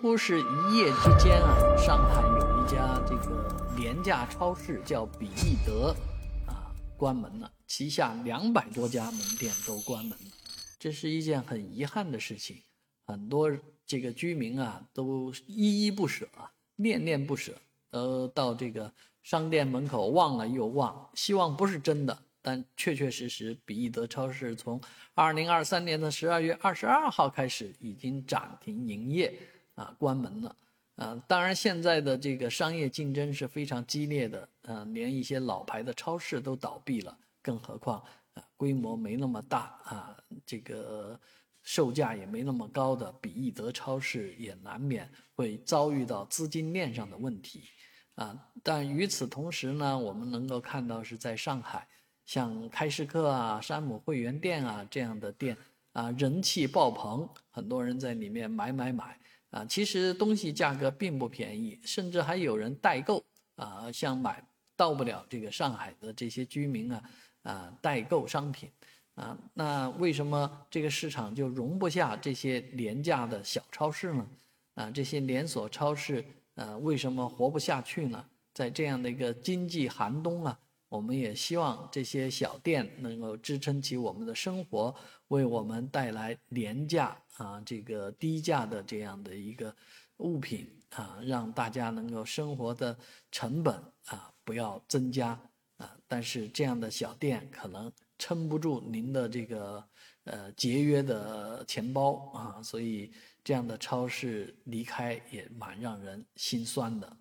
乎是一夜之间啊，上海有一家这个廉价超市叫比易德啊，关门了，旗下两百多家门店都关门了，这是一件很遗憾的事情。很多这个居民啊，都依依不舍啊，恋恋不舍，呃，到这个商店门口望了又望，希望不是真的，但确确实实，比易德超市从二零二三年的十二月二十二号开始已经暂停营业。啊，关门了，啊，当然现在的这个商业竞争是非常激烈的，嗯，连一些老牌的超市都倒闭了，更何况啊，规模没那么大啊，这个售价也没那么高的比易德超市也难免会遭遇到资金链上的问题，啊，但与此同时呢，我们能够看到是在上海，像开市客啊、山姆会员店啊这样的店啊，人气爆棚，很多人在里面买买买。啊，其实东西价格并不便宜，甚至还有人代购啊，像买到不了这个上海的这些居民啊，啊，代购商品啊，那为什么这个市场就容不下这些廉价的小超市呢？啊，这些连锁超市呃，为什么活不下去呢？在这样的一个经济寒冬啊。我们也希望这些小店能够支撑起我们的生活，为我们带来廉价啊这个低价的这样的一个物品啊，让大家能够生活的成本啊不要增加啊。但是这样的小店可能撑不住您的这个呃节约的钱包啊，所以这样的超市离开也蛮让人心酸的。